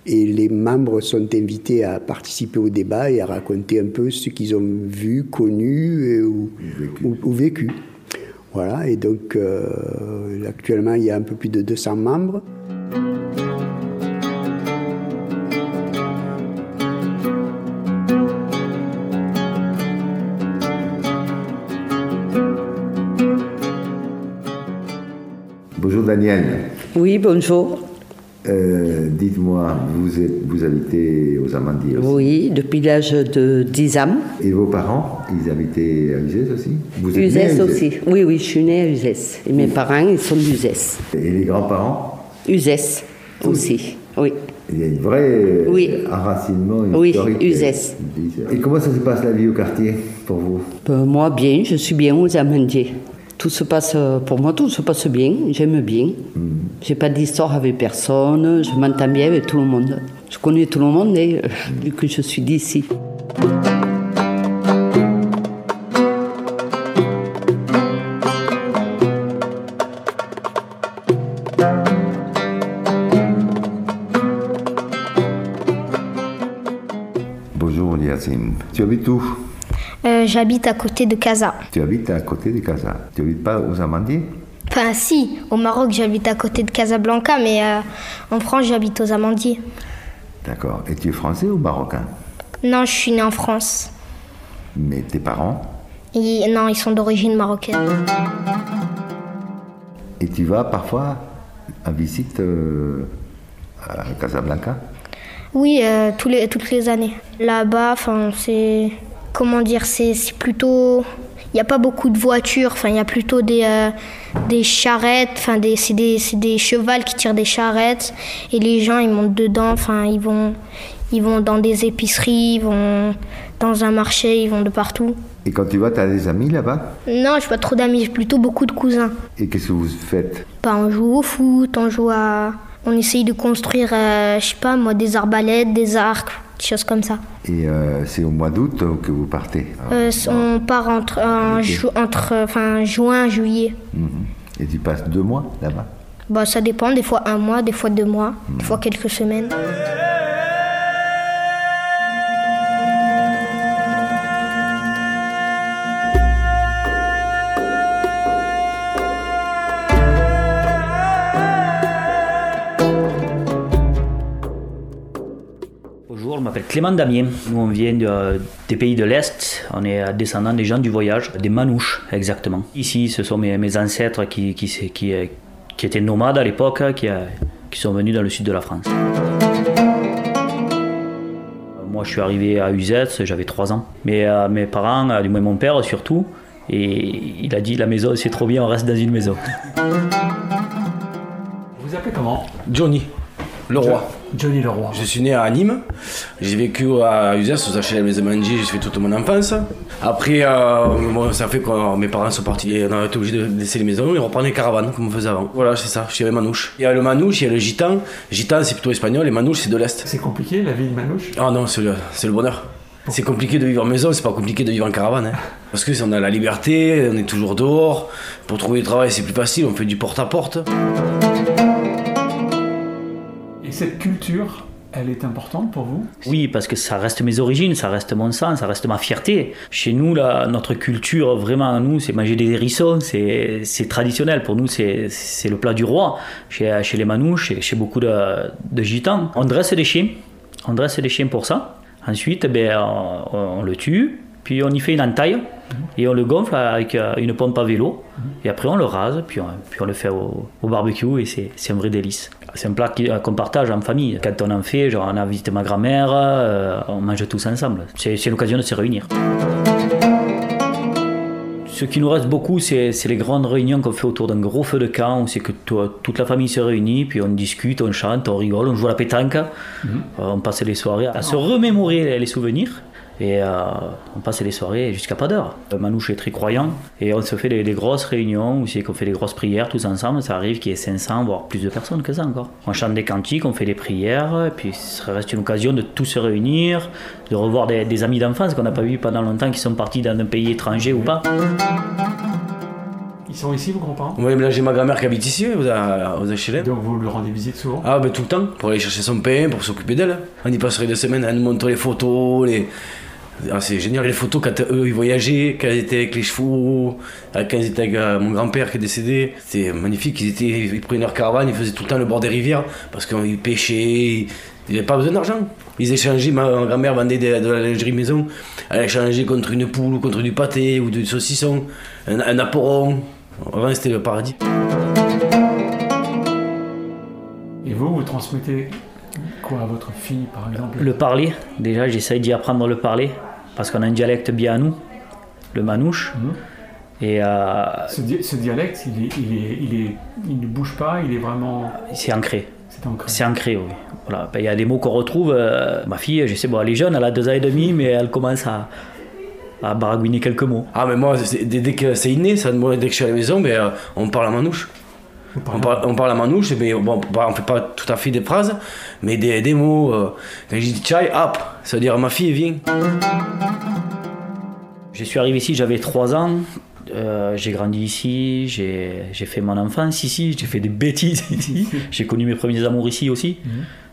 Et les membres sont invités à participer au débat et à raconter un peu ce qu'ils ont vu, connu et ou, ou- ou vécu. Voilà, et donc euh, actuellement il y a un peu plus de 200 membres. Bonjour Daniel. Oui, bonjour. Euh, Dites-moi, vous, êtes- vous habitez aux Amandiers aussi Oui, depuis l'âge de 10 ans. Et vos parents, ils habitaient à Uzès aussi vous êtes Uzès Uzès aussi. Oui, oui, je suis née à Uzès. Et mes parents, ils sont d'Uzès. Et les grands-parents Uzès aussi, oui. Il y a une vraie euh, Oui. enracinement Oui, historique. Uzès. Et comment ça se passe la vie au quartier pour vous? Moi, bien, je suis bien aux Amandiers. Tout se passe, euh, pour moi, tout se passe bien, j'aime bien. J'ai pas d'histoire avec personne, je m'entends bien avec tout le monde. Je connais tout le monde, hein, vu que je suis d'ici. Bonjour Yacine. Tu habites où? Euh, J'habite à côté de Casa. Tu habites à côté de Casa. Tu habites pas aux Amandiers? Enfin, si, au Maroc, j'habite à côté de Casablanca, mais euh, en France, j'habite aux Amandiers. D'accord. Et tu es français ou marocain? Non, je suis née en France. Mais tes parents? Et, non, ils sont d'origine marocaine. Et tu vas parfois en visite euh, à Casablanca? Oui, euh, tous les, toutes les années. Là-bas, enfin, c'est. Comment dire C'est plutôt. Il n'y a pas beaucoup de voitures, enfin, il y a plutôt des, euh, des charrettes, enfin, des, c'est des, des chevals qui tirent des charrettes, et les gens, ils montent dedans, enfin, ils vont, ils vont dans des épiceries, ils vont dans un marché, ils vont de partout. Et quand tu vas, tu as des amis là-bas? Non, je pas trop d'amis, j'ai plutôt beaucoup de cousins. Et qu'est-ce que vous faites? Bah, on joue au foot, on joue à. On essaye de construire, euh, je sais pas moi, des arbalètes, des arcs, choses comme ça. Et euh, c'est au mois d'août euh, que vous partez Euh, on part entre, en ju- entre enfin, juin et juillet. Mhm. Et tu passes deux mois là-bas? Bah, ça dépend, des fois un mois, des fois deux mois, des fois quelques semaines. Clément Damien. Nous, on vient de- des pays de l'Est. On est descendants des gens du voyage, des Manouches, exactement. Ici, ce sont mes, ancêtres euh, qui étaient nomades à l'époque, qui, euh, qui sont venus dans le sud de la France. Moi, je suis arrivé à Uzès, j'avais 3 ans. Mais euh, mes parents, euh, du moins mon père surtout, et il a dit la maison c'est trop bien, on reste dans une maison. Vous appelez comment? Johnny, le roi. Johnny le roi. Je suis né à Nîmes. J'ai vécu à Uzès, aux HLM Les Amandiers, j'ai fait toute mon enfance. Après, euh, bon, ça fait que mes parents sont partis, et on a été obligé de laisser les maisons et reprendre les caravanes comme on faisait avant. Voilà, c'est ça, je suis Manouche. Il y a le Manouche, il y a le Gitan. Gitan, c'est plutôt espagnol, et Manouche, c'est de l'Est. C'est compliqué la vie de Manouche? Ah non, c'est le, bonheur. C'est compliqué de vivre en maison, c'est pas compliqué de vivre en caravane. hein. *laughs* Parce que si on a la liberté, on est toujours dehors. Pour trouver du travail, c'est plus facile, on fait du porte-à-porte. Et cette culture, elle est importante pour vous? Oui, parce que ça reste mes origines, ça reste mon sang, ça reste ma fierté. Chez nous, là, notre culture, vraiment, nous, c'est manger des hérissons, c'est traditionnel. Pour nous, c'est c'est le plat du roi. Chez, chez les Manouches, chez, chez beaucoup de, de gitans, on dresse des chiens. On dresse des chiens pour ça. Ensuite, ben, on, on le tue. Puis on y fait une entaille et on le gonfle avec euh, une pompe à vélo. Et après on le rase, puis on, puis on le fait au, au barbecue et c'est un vrai délice. C'est un plat qui- qu'on partage en famille. Quand on en fait, genre on a visité ma grand-mère, euh, on mange tous ensemble. C'est l'occasion de se réunir. Ce qui nous reste beaucoup, c'est les grandes réunions qu'on fait autour d'un gros feu de camp, où c'est que to- toute la famille se réunit, puis on discute, on chante, on rigole, on joue à la pétanque, Euh, on passe les soirées à se remémorer les souvenirs. Et euh, on passe les soirées jusqu'à pas d'heure. Manouche est très croyant et on se fait des, des grosses réunions où c'est qu'on fait des grosses prières tous ensemble. Ça arrive qu'il y ait 500 voire plus de personnes que ça encore. On chante des cantiques, on fait des prières et puis ça reste une occasion de tous se réunir, de revoir des, des amis d'enfance qu'on n'a pas vus pendant longtemps, qui sont partis dans un pays étranger ou pas. Ils sont ici, vos grands-parents? Oui, mais là j'ai ma grand-mère qui habite ici, aux, aux HLM. Donc vous lui rendez visite souvent? Ah, ben tout le temps, pour aller chercher son pain, pour s'occuper d'elle. On y passerait deux semaines à nous montrer les photos, les. Ah, c'est génial, les photos quand eux ils voyageaient, quand ils étaient avec les chevaux, euh, quand ils étaient avec euh, mon grand-père qui est décédé. C'était magnifique, ils, étaient, ils prenaient leur caravane, ils faisaient tout le temps le bord des rivières parce qu'ils pêchaient, ils n'avaient pas besoin d'argent. Ils échangeaient, ma grand-mère vendait de, de la lingerie maison, elle échangeait contre une poule ou contre du pâté ou du saucisson, un, un apporon. Avant c'était le paradis. Et vous, vous transmettez quoi à votre fille, par exemple? Le parler, déjà j'essaye d'y apprendre le parler, parce qu'on a un dialecte bien à nous, le manouche. Et euh, Ce, di- ce dialecte, il, est, il, est, il, est, il ne bouge pas, il est vraiment. c'est ancré. C'est ancré. C'est ancré, oui. Voilà. Ben, Il y a des mots qu'on retrouve. euh, ma fille, je sais, bon, elle est jeune, elle a deux ans et demi, mais elle commence à, à baragouiner quelques mots. Ah, mais moi, dès, dès que c'est inné, ça, moi, dès que je suis à la maison, ben, euh, on parle à manouche. On parle, on parle à manouche, mais bon, on fait pas tout à fait des phrases, mais des, des mots. euh, quand je dis chai, hop, ça veut dire ma fille, viens. Je suis arrivé ici, j'avais 3 ans. Euh, j'ai grandi ici, j'ai fait mon enfance ici, j'ai fait des bêtises *laughs* ici. J'ai connu mes premiers amours ici aussi.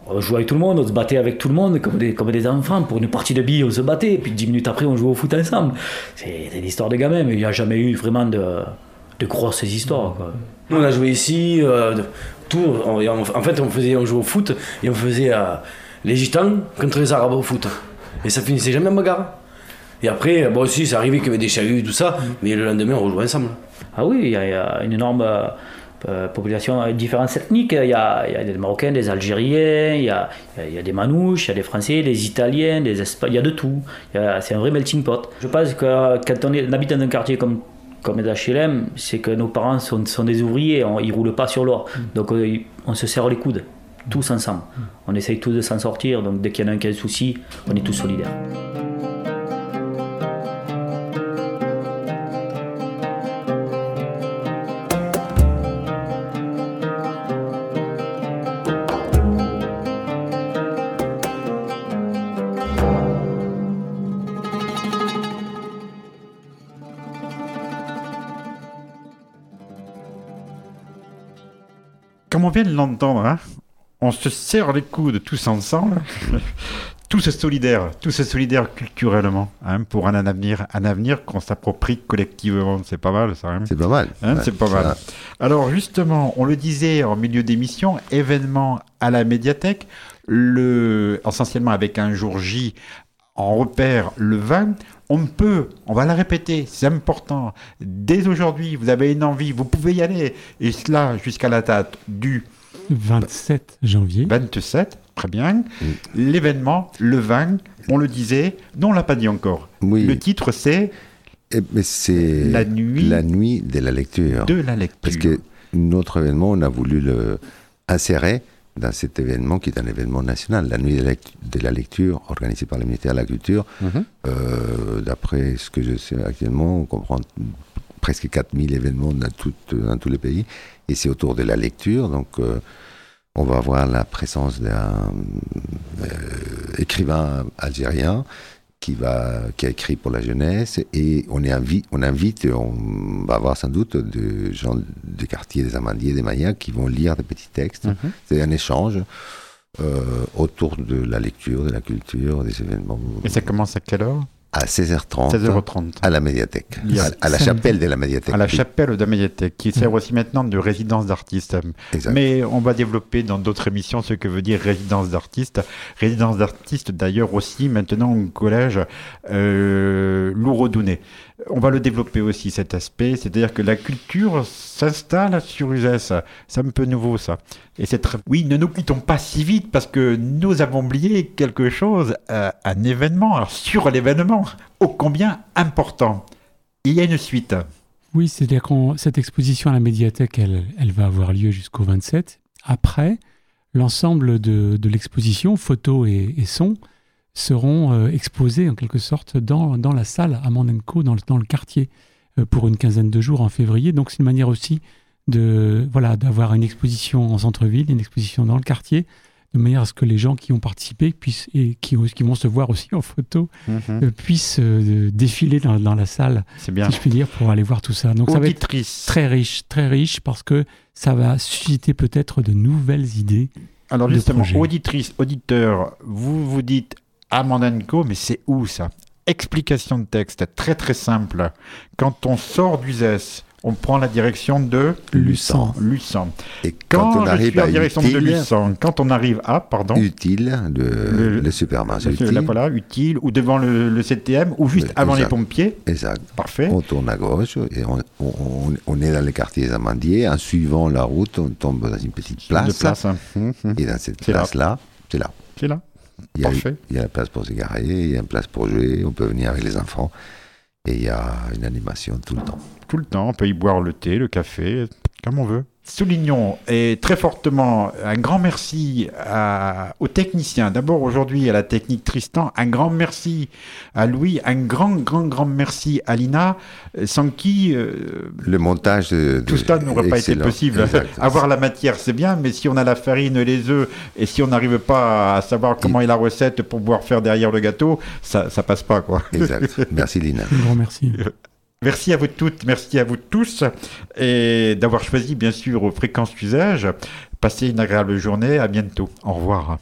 On jouait avec tout le monde, on se battait avec tout le monde comme des, comme des enfants. Pour une partie de billes, on se battait, et puis 10 minutes après, on jouait au foot ensemble. C'est l'histoire de gamins, mais il n'y a jamais eu vraiment de, de grosses histoires. Quoi. Nous, on a joué ici, euh, tout. on- et on- en fait, on, faisait, on jouait au foot et on faisait euh, les gitans contre les arabes au foot. Et ça finissait jamais en bagarre. Et après, bon, aussi, ça arrivait qu'il y avait des chahuts, tout ça, mais le lendemain, on rejouait ensemble. Ah oui, il y, a- il y a une énorme euh, population euh, différentes ethniques. Il y, a, il y a des Marocains, des Algériens, il y a, y des Manouches, il y a des Français, des Italiens, des Espagnols, il y a de tout. C'est un vrai melting pot. Je pense que quand on, est, on habite dans un quartier comme, comme les HLM, c'est que nos parents sont, sont des ouvriers, on- ils ne roulent pas sur l'or. Donc euh, on se serre les coudes, tous ensemble. On essaye tous de s'en sortir, donc dès qu'il y en a un qui a un souci, on est tous solidaires. Vient de l'entendre, hein, on se serre les coudes tous ensemble, *laughs* tous solidaires, tous solidaires culturellement, hein, pour un avenir, un avenir qu'on s'approprie collectivement. C'est pas mal, ça. C'est pas mal. Hein, Ouais, c'est pas mal. Alors justement, on le disait en milieu d'émission, événement à la médiathèque, le, essentiellement avec un jour J en repère le 20. On peut, on va la répéter, c'est important. Dès aujourd'hui, vous avez une envie, vous pouvez y aller. Et cela jusqu'à la date du 27 janvier. 27, très bien. L'événement, le 20, on le disait, non, on l'a pas dit encore. Le titre, c'est Eh ben, c'est La nuit- la nuit de la lecture. De la lecture. Parce que notre événement, on a voulu le insérer dans cet événement qui est un événement national, la nuit de la, lecture organisée par le ministère de la Culture. Mhm. Euh, D'après ce que je sais actuellement, on comprend presque 4000 événements dans tous les pays. Et c'est autour de la lecture. Donc, euh, on va avoir la présence d'un euh, écrivain algérien qui, va, qui a écrit pour la jeunesse et on, est invi- on invite, on va avoir sans doute des gens des quartiers des Amandiers, des Mayas qui vont lire des petits textes. Mhm. C'est un échange euh, autour de la lecture, de la culture, des événements. Et ça commence à quelle heure? À 16h30, 16h30. à la médiathèque, à, à la chapelle de la médiathèque. À la chapelle de la médiathèque, qui Mm. sert aussi maintenant de résidence d'artistes. Mais on va développer dans d'autres émissions ce que veut dire résidence d'artistes. Résidence d'artistes, d'ailleurs, aussi maintenant au collège euh. On va le développer aussi, cet aspect. C'est-à-dire que la culture s'installe sur Uzès. C'est un peu nouveau, ça. Et c'est très... Oui, ne nous quittons pas si vite parce que nous avons oublié quelque chose, euh, un événement. Alors, sur l'événement, ô combien important. Il y a une suite. Oui, c'est-à-dire que cette exposition à la médiathèque, elle, va avoir lieu jusqu'au 27. Après, l'ensemble de, l'exposition, photos et sons, seront euh, exposés en quelque sorte dans, dans la salle à Mandenco, dans, le- dans le quartier, euh, pour une quinzaine de jours en février. Donc c'est une manière aussi de voilà d'avoir une exposition en centre-ville, une exposition dans le quartier, de manière à ce que les gens qui ont participé puissent et qui, qui vont se voir aussi en photo Mhm. euh, puissent euh, défiler dans, dans la salle, bien. si je puis dire, pour aller voir tout ça. Donc ça va être Auditrice. très riche, très riche, parce que ça va susciter peut-être de nouvelles idées. Alors justement, auditrice, auditeur, vous vous dites Amandanco, mais c'est où ça? Explication de texte, très très simple. Quand on sort d'Uzès, on prend la direction de Luçon. Luçon. Et quand, on arrive à direction de Luçon, quand on arrive à, pardon, utile, le, le, supermarché Monsieur, utile. là, voilà, utile, ou devant le, le CTM, ou juste avant les pompiers. Exact. Parfait. On tourne à gauche et on, on- on est dans le quartier des Amandiers. En suivant la route, on tombe dans une petite place. De place, hein. Et dans cette C'est là. place-là, c'est là. C'est là. Il y, a, il y a une place pour se garer, il y a une place pour jouer, on peut venir avec les enfants. Et il y a une animation tout le temps. Tout le temps, on peut y boire le thé, le café, comme on veut. Soulignons et très fortement un grand merci à- aux techniciens. D'abord aujourd'hui à la technique Tristan, un grand merci à Louis, un grand, grand, grand merci à Lina, sans qui euh, Le montage de, tout cela n'aurait pas été possible. Exact. Avoir la matière, c'est bien, mais si on a la farine, les œufs, et si on n'arrive pas à savoir comment est la recette pour pouvoir faire derrière le gâteau, ça, ça passe pas, quoi. Exact. *laughs* Merci Lina. Un grand merci. *laughs* Merci à vous toutes, merci à vous tous, et d'avoir choisi, bien sûr, Fréquences Usage. Passez une agréable journée, à bientôt. Au revoir.